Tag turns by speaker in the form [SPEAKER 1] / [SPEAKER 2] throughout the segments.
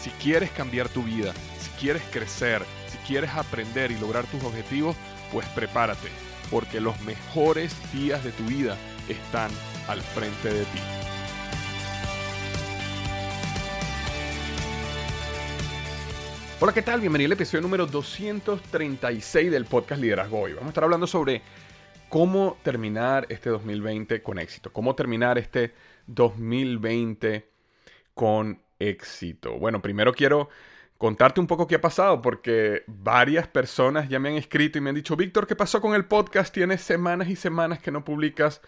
[SPEAKER 1] Si quieres cambiar tu vida, si quieres crecer, si quieres aprender y lograr tus objetivos, pues prepárate, porque los mejores días de tu vida están al frente de ti. Hola, ¿qué tal? Bienvenido al episodio número 236 del podcast Liderazgo Hoy. Vamos a estar hablando sobre cómo terminar este 2020 con éxito, cómo terminar este 2020 con éxito. Bueno, primero quiero contarte un poco qué ha pasado, porque varias personas ya me han escrito y me han dicho, Víctor, ¿qué pasó con el podcast? Tienes semanas y semanas que no publicas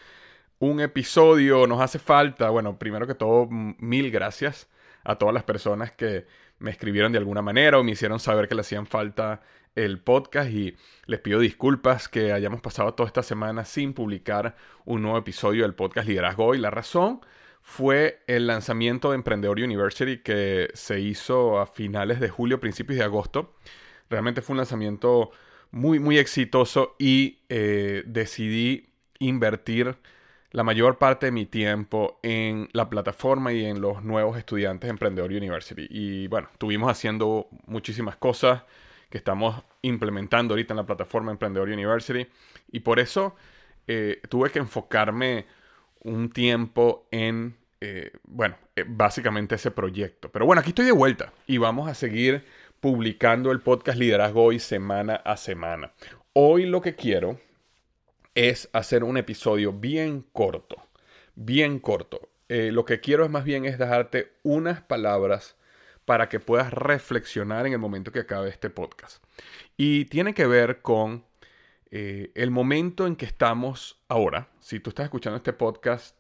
[SPEAKER 1] un episodio, nos hace falta. Bueno, primero que todo, mil gracias a todas las personas que me escribieron de alguna manera o me hicieron saber que le hacían falta el podcast y les pido disculpas que hayamos pasado toda esta semana sin publicar un nuevo episodio del podcast Liderazgo y la razón fue el lanzamiento de Emprendedor University que se hizo a finales de julio, principios de agosto. Realmente fue un lanzamiento muy, muy exitoso y eh, decidí invertir la mayor parte de mi tiempo en la plataforma y en los nuevos estudiantes de Emprendedor University. Y bueno, estuvimos haciendo muchísimas cosas que estamos implementando ahorita en la plataforma Emprendedor University. Y por eso eh, tuve que enfocarme un tiempo en, eh, bueno, eh, básicamente ese proyecto. Pero bueno, aquí estoy de vuelta y vamos a seguir publicando el podcast Liderazgo hoy semana a semana. Hoy lo que quiero es hacer un episodio bien corto, bien corto. Eh, lo que quiero es más bien es dejarte unas palabras para que puedas reflexionar en el momento que acabe este podcast. Y tiene que ver con eh, el momento en que estamos ahora. Si tú estás escuchando este podcast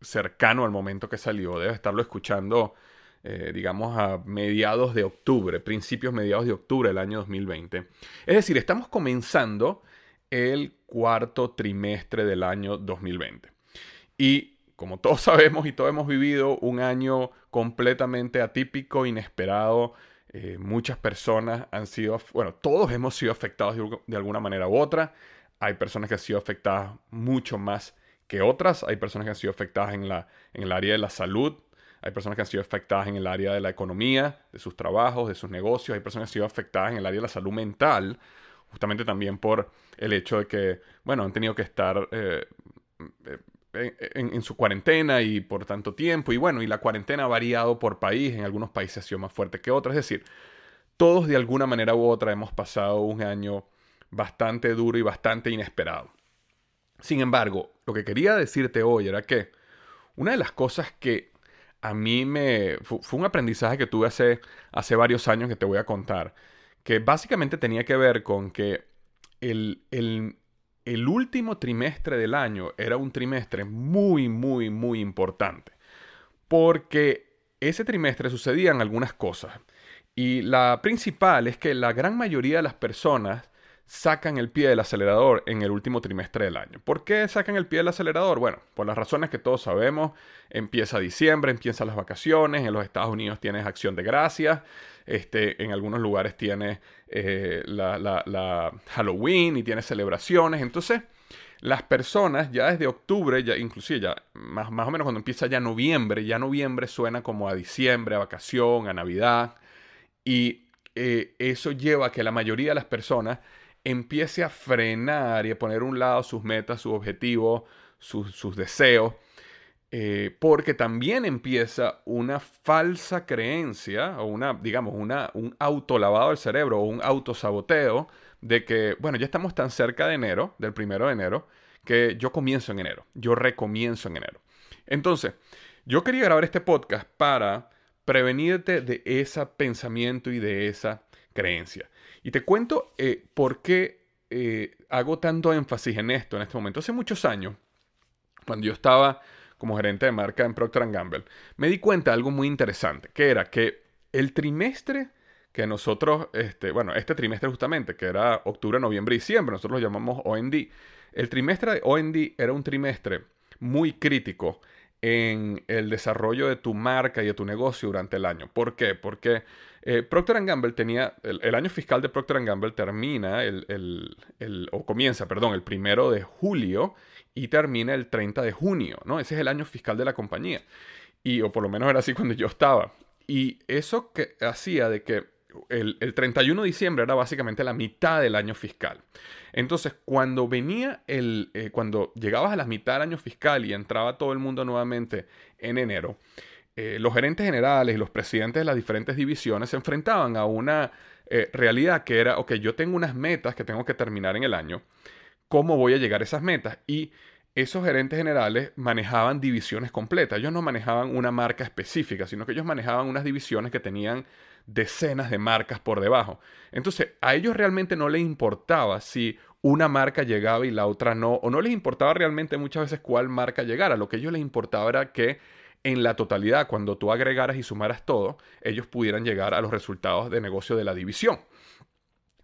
[SPEAKER 1] cercano al momento que salió, debes estarlo escuchando, eh, digamos, a mediados de octubre, principios mediados de octubre del año 2020. Es decir, estamos comenzando el cuarto trimestre del año 2020. Y como todos sabemos y todos hemos vivido, un año completamente atípico, inesperado. Eh, muchas personas han sido, bueno, todos hemos sido afectados de, alguna manera u otra. Hay personas que han sido afectadas mucho más que otras. Hay personas que han sido afectadas en, la, en el área de la salud. Hay personas que han sido afectadas en el área de la economía, de sus trabajos, de sus negocios. Hay personas que han sido afectadas en el área de la salud mental justamente también por el hecho de que, bueno, han tenido que estar eh, en, su cuarentena y por tanto tiempo. Y bueno, y la cuarentena ha variado por país, en algunos países ha sido más fuerte que otros. Es decir, todos de alguna manera u otra hemos pasado un año bastante duro y bastante inesperado. Sin embargo, lo que quería decirte hoy era que una de las cosas que a mí me... fue un aprendizaje que tuve hace, hace varios años que te voy a contar que básicamente tenía que ver con que el, el, último trimestre del año era un trimestre muy, muy, muy importante. Porque ese trimestre sucedían algunas cosas. Y la principal es que la gran mayoría de las personas sacan el pie del acelerador en el último trimestre del año. ¿Por qué sacan el pie del acelerador? Bueno, por las razones que todos sabemos. Empieza diciembre, empiezan las vacaciones, en los Estados Unidos tienes acción de gracias, este, en algunos lugares tiene eh, la, Halloween y tiene celebraciones. Entonces, las personas ya desde octubre, ya inclusive ya más, más o menos cuando empieza ya noviembre, ya noviembre suena como a diciembre, a vacación, a Navidad. Y eh, eso lleva a que la mayoría de las personas empiece a frenar y a poner a un lado sus metas, sus objetivos, sus, deseos. eh, porque también empieza una falsa creencia o una, digamos, una, un autolavado del cerebro o un autosaboteo de que, bueno, ya estamos tan cerca de enero, del primero de enero, que yo comienzo en enero, yo recomienzo en enero. Entonces, yo quería grabar este podcast para prevenirte de ese pensamiento y de esa creencia. Y te cuento eh, por qué eh, hago tanto énfasis en esto en este momento. Hace muchos años, cuando yo estaba como gerente de marca en Procter Gamble, me di cuenta de algo muy interesante, que era que el trimestre que nosotros, este, bueno, este trimestre justamente, que era octubre, noviembre y diciembre, nosotros lo llamamos OND, el trimestre de OND era un trimestre muy crítico en el desarrollo de tu marca y de tu negocio durante el año. ¿Por qué? Porque eh, Procter Gamble tenía, el, año fiscal de Procter Gamble termina, el, o comienza, perdón, el primero de julio y termina el 30 de junio, ¿no? Ese es el año fiscal de la compañía. Y, o por lo menos era así cuando yo estaba. Y eso que hacía de que el, 31 de diciembre era básicamente la mitad del año fiscal. Entonces, cuando venía el, eh, cuando llegabas a la mitad del año fiscal y entraba todo el mundo nuevamente en enero, eh, los gerentes generales y los presidentes de las diferentes divisiones se enfrentaban a una eh, realidad que era, ok, yo tengo unas metas que tengo que terminar en el año, ¿cómo voy a llegar a esas metas? Y esos gerentes generales manejaban divisiones completas. Ellos no manejaban una marca específica, sino que ellos manejaban unas divisiones que tenían decenas de marcas por debajo. Entonces, a ellos realmente no les importaba si una marca llegaba y la otra no, o no les importaba realmente muchas veces cuál marca llegara. Lo que a ellos les importaba era que en la totalidad, cuando tú agregaras y sumaras todo, ellos pudieran llegar a los resultados de negocio de la división.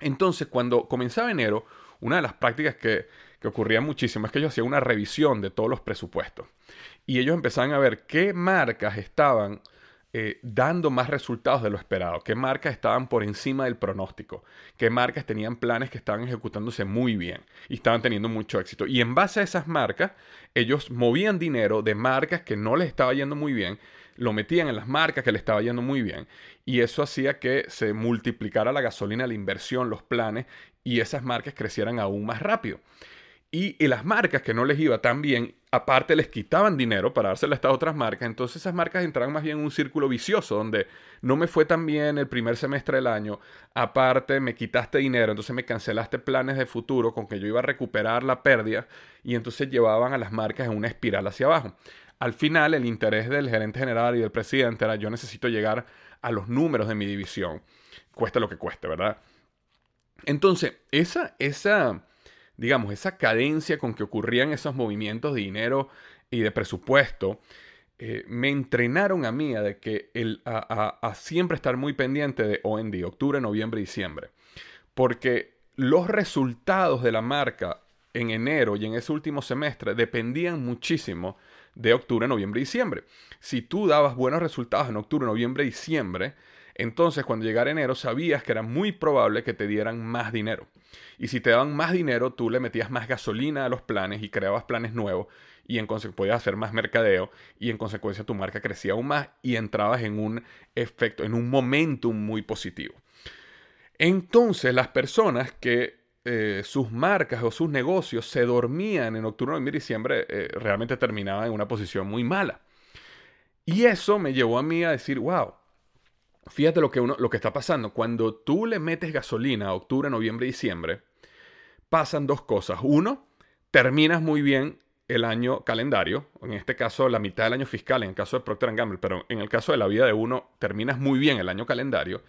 [SPEAKER 1] Entonces, cuando comenzaba enero, una de las prácticas que, que ocurría muchísimo es que ellos hacían una revisión de todos los presupuestos. Y ellos empezaban a ver qué marcas estaban eh, dando más resultados de lo esperado, qué marcas estaban por encima del pronóstico, qué marcas tenían planes que estaban ejecutándose muy bien y estaban teniendo mucho éxito. Y en base a esas marcas, ellos movían dinero de marcas que no les estaba yendo muy bien, lo metían en las marcas que les estaba yendo muy bien y eso hacía que se multiplicara la gasolina, la inversión, los planes y esas marcas crecieran aún más rápido. Y, las marcas que no les iba tan bien, aparte les quitaban dinero para dárselo a estas otras marcas. Entonces esas marcas entraban más bien en un círculo vicioso donde no me fue tan bien el primer semestre del año. Aparte me quitaste dinero, entonces me cancelaste planes de futuro con que yo iba a recuperar la pérdida y entonces llevaban a las marcas en una espiral hacia abajo. Al final el interés del gerente general y del presidente era yo necesito llegar a los números de mi división, cueste lo que cueste, ¿verdad? Entonces, esa, esa, digamos, esa cadencia con que ocurrían esos movimientos de dinero y de presupuesto, eh, me entrenaron a mí a, de que el, a, siempre estar muy pendiente de OND, octubre, noviembre, diciembre. Porque los resultados de la marca en enero y en ese último semestre dependían muchísimo de octubre, noviembre diciembre. Si tú dabas buenos resultados en octubre, noviembre diciembre, entonces, cuando llegara enero, sabías que era muy probable que te dieran más dinero. Y si te daban más dinero, tú le metías más gasolina a los planes y creabas planes nuevos y en podías hacer más mercadeo y en consecuencia tu marca crecía aún más y entrabas en un efecto, en un momentum muy positivo. Entonces, las personas que eh, sus marcas o sus negocios se dormían en octubre, noviembre y diciembre, eh, realmente terminaban en una posición muy mala. Y eso me llevó a mí a decir, wow, fíjate lo que, uno, lo que está pasando. Cuando tú le metes gasolina a octubre, noviembre diciembre, pasan dos cosas. Uno, terminas muy bien el año calendario, en este caso la mitad del año fiscal, en el caso de Procter Gamble, pero en el caso de la vida de uno, terminas muy bien el año calendario.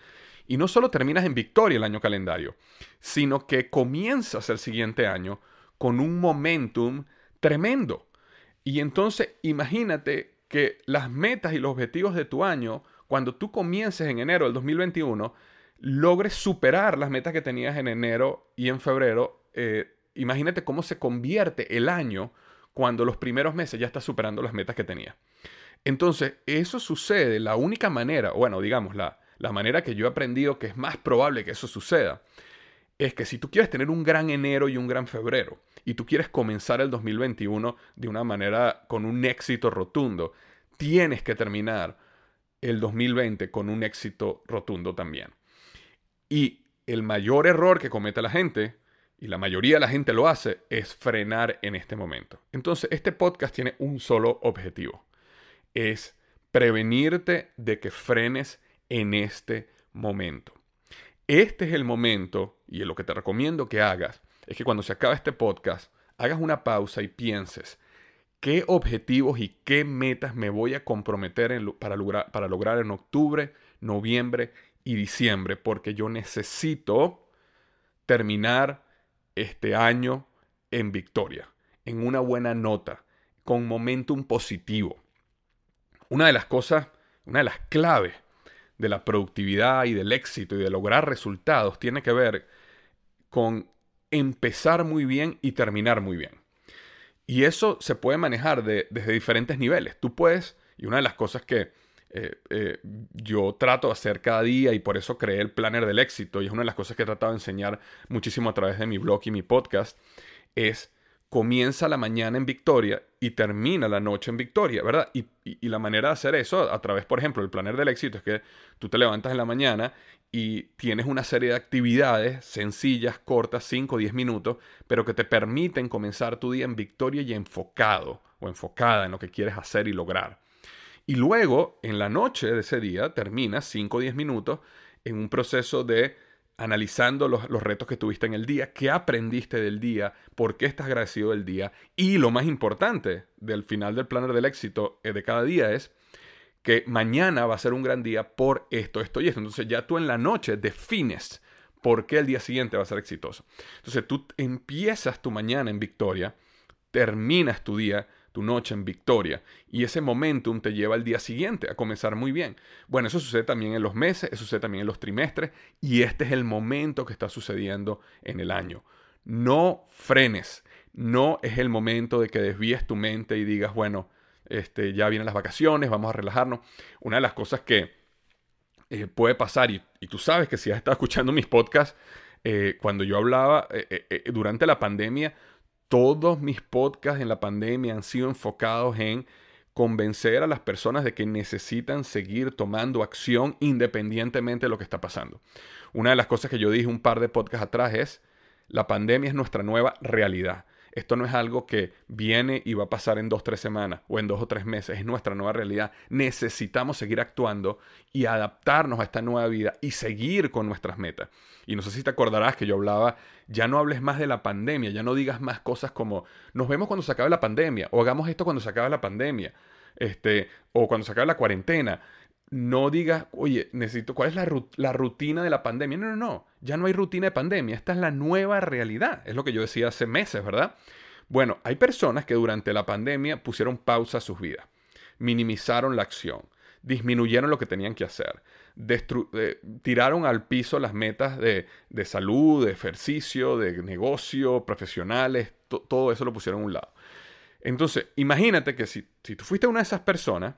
[SPEAKER 1] Y no solo terminas en victoria el año calendario, sino que comienzas el siguiente año con un momentum tremendo. Y entonces imagínate que las metas y los objetivos de tu año cuando tú comiences en enero del 2021, logres superar las metas que tenías en enero y en febrero. Eh, imagínate cómo se convierte el año cuando los primeros meses ya estás superando las metas que tenías. Entonces, eso sucede, la única manera, bueno, digamos, la, la manera que yo he aprendido que es más probable que eso suceda, es que si tú quieres tener un gran enero y un gran febrero, y tú quieres comenzar el 2021 de una manera con un éxito rotundo, tienes que terminar el 2020 con un éxito rotundo también. Y el mayor error que comete la gente, y la mayoría de la gente lo hace, es frenar en este momento. Entonces, este podcast tiene un solo objetivo. es prevenirte de que frenes en este momento. Este es el momento, y lo que te recomiendo que hagas, es que cuando se acabe este podcast, hagas una pausa y pienses qué objetivos y qué metas me voy a comprometer para, lograr, para lograr en octubre, noviembre y diciembre, porque yo necesito terminar este año en victoria, en una buena nota, con momentum positivo. Una de las cosas, una de las claves de la productividad y del éxito y de lograr resultados tiene que ver con empezar muy bien y terminar muy bien. Y eso se puede manejar desde diferentes niveles. Tú puedes, y una de las cosas que eh, eh, yo trato de hacer cada día y por eso creé el planner del éxito, y es una de las cosas que he tratado de enseñar muchísimo a través de mi blog y mi podcast, es comienza la mañana en victoria y termina la noche en victoria, ¿verdad? Y, la manera de hacer eso a través, por ejemplo, del planner del éxito es que tú te levantas en la mañana y tienes una serie de actividades sencillas, cortas, 5 o 10 minutos, pero que te permiten comenzar tu día en victoria y enfocado o enfocada en lo que quieres hacer y lograr. Y luego, en la noche de ese día, terminas 5 o 10 minutos en un proceso de analizando los, retos que tuviste en el día, qué aprendiste del día, por qué estás agradecido del día. Y lo más importante del final del planner del éxito eh, de cada día es que mañana va a ser un gran día por esto, esto y esto. Entonces ya tú en la noche defines por qué el día siguiente va a ser exitoso. Entonces tú empiezas tu mañana en victoria, terminas tu día tu noche en victoria. Y ese momentum te lleva al día siguiente a comenzar muy bien. Bueno, eso sucede también en los meses, eso sucede también en los trimestres y este es el momento que está sucediendo en el año. No frenes, no es el momento de que desvíes tu mente y digas, bueno, este, ya vienen las vacaciones, vamos a relajarnos. Una de las cosas que eh, puede pasar, y, tú sabes que si has estado escuchando mis podcasts, eh, cuando yo hablaba eh, durante la pandemia, todos mis podcasts en la pandemia han sido enfocados en convencer a las personas de que necesitan seguir tomando acción independientemente de lo que está pasando. Una de las cosas que yo dije un par de podcasts atrás es, la pandemia es nuestra nueva realidad. Esto no es algo que viene y va a pasar en dos, tres semanas o en dos o tres meses. Es nuestra nueva realidad. Necesitamos seguir actuando y adaptarnos a esta nueva vida y seguir con nuestras metas. Y no sé si te acordarás que yo hablaba, ya no hables más de la pandemia, ya no digas más cosas como nos vemos cuando se acabe la pandemia o hagamos esto cuando se acabe la pandemia. Este, o cuando se acabe la cuarentena no digas, oye, necesito, ¿cuál es la, rutina de la pandemia? No, no, no, ya no hay rutina de pandemia, esta es la nueva realidad, es lo que yo decía hace meses, ¿verdad? Bueno, hay personas que durante la pandemia pusieron pausa a sus vidas, minimizaron la acción, disminuyeron lo que tenían que hacer, eh, tiraron al piso las metas de, de, salud, de ejercicio, de negocio, profesionales, todo eso lo pusieron a un lado. Entonces, imagínate que si, si tú fuiste una de esas personas,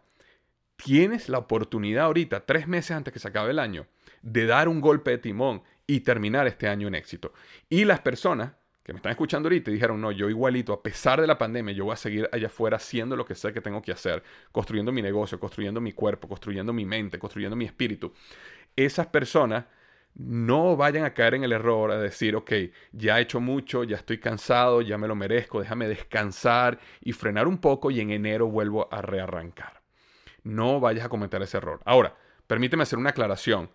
[SPEAKER 1] tienes la oportunidad ahorita, tres meses antes que se acabe el año, de dar un golpe de timón y terminar este año en éxito. Y las personas que me están escuchando ahorita y dijeron, no, yo igualito, a pesar de la pandemia, yo voy a seguir allá afuera haciendo lo que sé que tengo que hacer, construyendo mi negocio, construyendo mi cuerpo, construyendo mi mente, construyendo mi espíritu. Esas personas no vayan a caer en el error de decir, ok, ya he hecho mucho, ya estoy cansado, ya me lo merezco, déjame descansar y frenar un poco y en enero vuelvo a rearrancar no vayas a cometer ese error. Ahora, permíteme hacer una aclaración,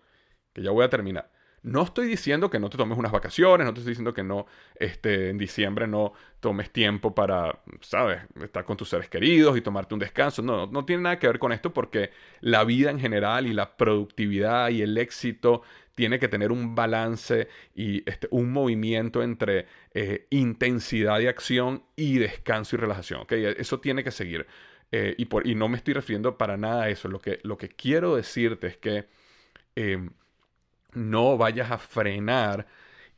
[SPEAKER 1] que ya voy a terminar. No estoy diciendo que no te tomes unas vacaciones, no te estoy diciendo que no, este, en diciembre no tomes tiempo para, ¿sabes?, estar con tus seres queridos y tomarte un descanso. No, no tiene nada que ver con esto porque la vida en general y la productividad y el éxito tiene que tener un balance y este, un movimiento entre eh, intensidad de acción y descanso y relajación. ¿okay? Eso tiene que seguir. Eh, y, por, y, no me estoy refiriendo para nada a eso. Lo que, quiero decirte es que em, no vayas a frenar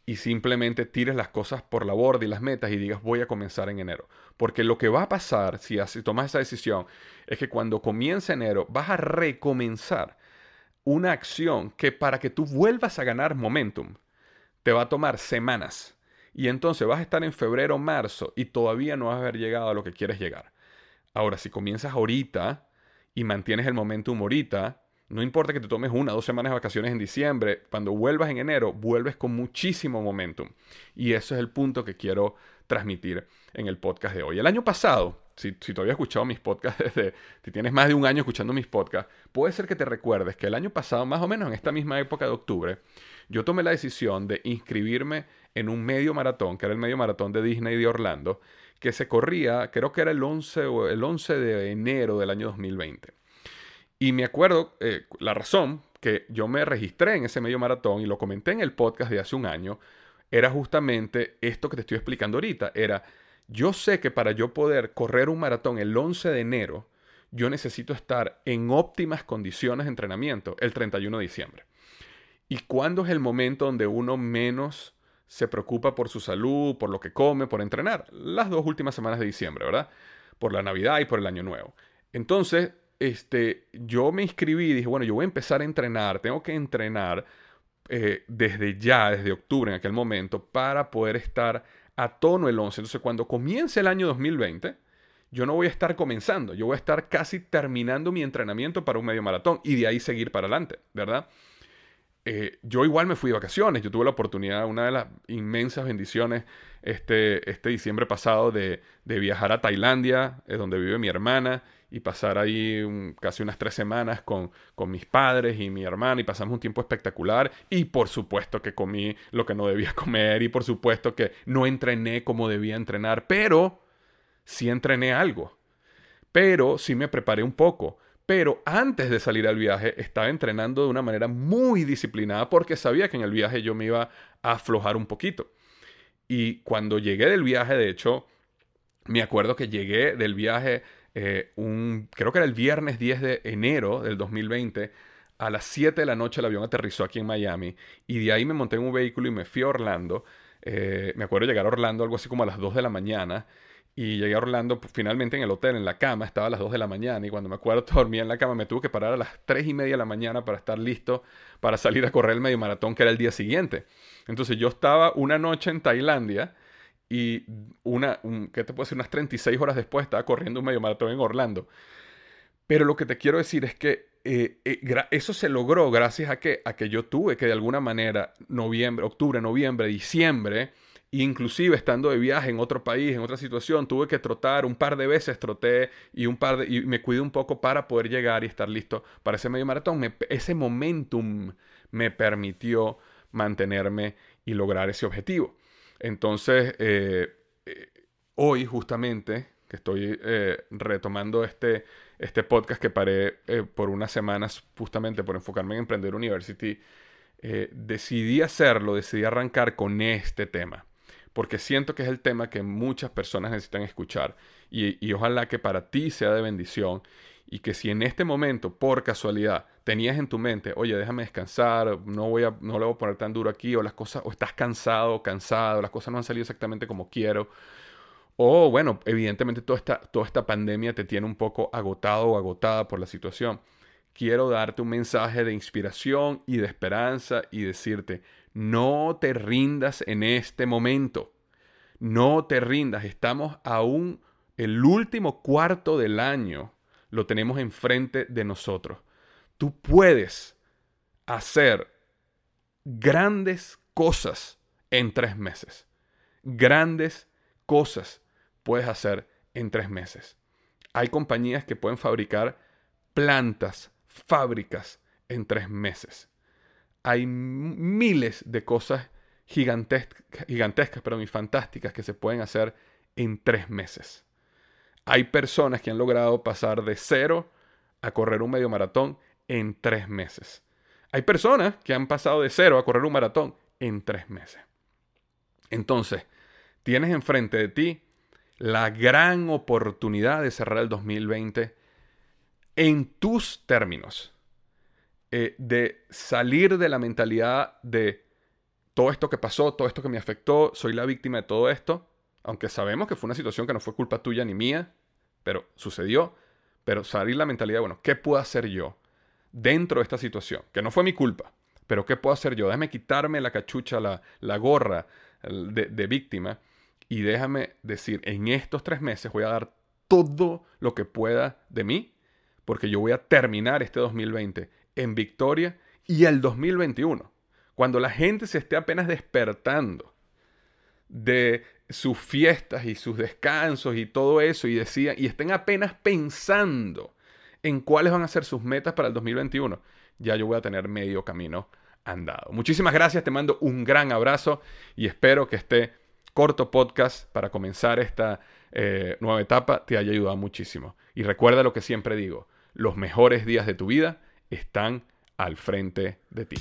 [SPEAKER 1] y simplemente tires las cosas por la borda y las metas y digas voy a comenzar en enero. Porque lo que va a pasar si, tomas esa decisión es que cuando comience enero vas a recomenzar una acción que para que tú vuelvas a ganar momentum te va a tomar semanas. Y entonces vas a estar en febrero marzo y todavía no vas a haber llegado a lo que quieres llegar. Ahora, si comienzas ahorita y mantienes el momentum ahorita, no importa que te tomes una o dos semanas de vacaciones en diciembre, cuando vuelvas en enero, vuelves con muchísimo momentum. Y ese es el punto que quiero transmitir en el podcast de hoy. El año pasado, si, si todavía has escuchado mis podcasts desde, si tienes más de un año escuchando mis podcasts, puede ser que te recuerdes que el año pasado, más o menos en esta misma época de octubre, yo tomé la decisión de inscribirme en un medio maratón, que era el medio maratón de Disney de Orlando, que se corría, creo que era el 11, el 11 de enero del año 2020. Y me acuerdo eh, la razón que yo me registré en ese medio maratón y lo comenté en el podcast de hace un año, era justamente esto que te estoy explicando ahorita. Era, yo sé que para yo poder correr un maratón el 11 de enero, yo necesito estar en óptimas condiciones de entrenamiento el 31 de diciembre. ¿Y cuándo es el momento donde uno menos se preocupa por su salud, por lo que come, por entrenar? Las dos últimas semanas de diciembre, ¿verdad? Por la Navidad y por el Año Nuevo. Entonces, este, yo me inscribí y dije, bueno, yo voy a empezar a entrenar, tengo que entrenar eh, desde ya, desde octubre en aquel momento, para poder estar a tono el 11. Entonces, cuando comience el año 2020, yo no voy a estar comenzando, yo voy a estar casi terminando mi entrenamiento para un medio maratón y de ahí seguir para adelante, ¿verdad? Eh, yo igual me fui de vacaciones, yo tuve la oportunidad, una de las inmensas bendiciones este, este diciembre pasado de, de viajar a Tailandia, es donde vive mi hermana, y pasar ahí casi unas tres semanas con, con mis padres y mi hermana y pasamos un tiempo espectacular. Y por supuesto que comí lo que no debía comer y por supuesto que no entrené como debía entrenar, pero sí entrené algo, pero sí me preparé un poco. Pero antes de salir al viaje estaba entrenando de una manera muy disciplinada porque sabía que en el viaje yo me iba a aflojar un poquito. Y cuando llegué del viaje, de hecho, me acuerdo que llegué del viaje eh, un, creo que era el viernes 10 de enero del 2020, a las 7 de la noche el avión aterrizó aquí en Miami y de ahí me monté en un vehículo y me fui a Orlando. Eh, me acuerdo llegar a Orlando algo así como a las 2 de la mañana y llegué a Orlando pues, finalmente en el hotel, en la cama, estaba a las 2 de la mañana y cuando me acuerdo dormía en la cama me tuve que parar a las 3 y media de la mañana para estar listo para salir a correr el medio maratón que era el día siguiente. Entonces yo estaba una noche en Tailandia y una, ¿qué te puedo decir? Unas 36 horas después estaba corriendo un medio maratón en Orlando. Pero lo que te quiero decir es que eh, eh, eso se logró gracias a que, a que yo tuve que de alguna manera, noviembre, octubre, noviembre, diciembre, inclusive estando de viaje en otro país, en otra situación, tuve que trotar un par de veces, troté y un par de, y me cuidé un poco para poder llegar y estar listo para ese medio maratón. ese momentum me permitió mantenerme y lograr ese objetivo. Entonces, eh, eh, hoy justamente, que estoy eh, retomando este, este podcast que paré por unas semanas justamente por enfocarme en Emprender University, decidí hacerlo, decidí arrancar con este tema, porque siento que es el tema que muchas personas necesitan escuchar y, ojalá que para ti sea de bendición y que si en este momento, por casualidad, tenías en tu mente, oye, déjame descansar, no voy a, no le voy a poner tan duro aquí, o las cosas, o estás cansado, cansado, las cosas no han salido exactamente como quiero, o bueno, evidentemente toda esta, toda esta pandemia te tiene un poco agotado o agotada por la situación. Quiero darte un mensaje de inspiración y de esperanza y decirte, no te rindas en este momento. No te rindas. Estamos aún el último cuarto del año lo tenemos enfrente de nosotros. Tú puedes hacer grandes cosas en tres meses. Grandes cosas puedes hacer en tres meses. Hay compañías que pueden fabricar plantas, fábricas en tres meses. Hay miles de cosas gigantescas, gigantescas y fantásticas que se pueden hacer en tres meses. Hay personas que han logrado pasar de cero a correr un medio maratón en tres meses. Hay personas que han pasado de cero a correr un maratón en tres meses. Entonces, tienes enfrente de ti la gran oportunidad de cerrar el 2020 en tus términos, eh, de salir de la mentalidad de todo esto que pasó, todo esto que me afectó, soy la víctima de todo esto, aunque sabemos que fue una situación que no fue culpa tuya ni mía, pero sucedió, pero salir la mentalidad, bueno, ¿qué puedo hacer yo dentro de esta situación? Que no fue mi culpa, pero ¿qué puedo hacer yo? Déjame quitarme la cachucha, la, la gorra de, de víctima y déjame decir, en estos tres meses voy a dar todo lo que pueda de mí, porque yo voy a terminar este 2020 en victoria y el 2021, cuando la gente se esté apenas despertando de sus fiestas y sus descansos y todo eso y decían, y estén apenas pensando en cuáles van a ser sus metas para el 2021, ya yo voy a tener medio camino andado. Muchísimas gracias, te mando un gran abrazo y espero que este corto podcast para comenzar esta eh, nueva etapa te haya ayudado muchísimo. Y recuerda lo que siempre digo, los mejores días de tu vida están al frente de ti.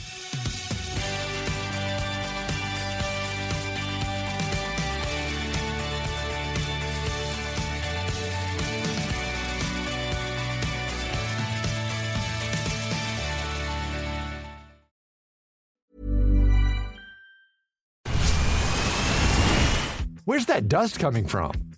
[SPEAKER 2] Where's that dust coming from?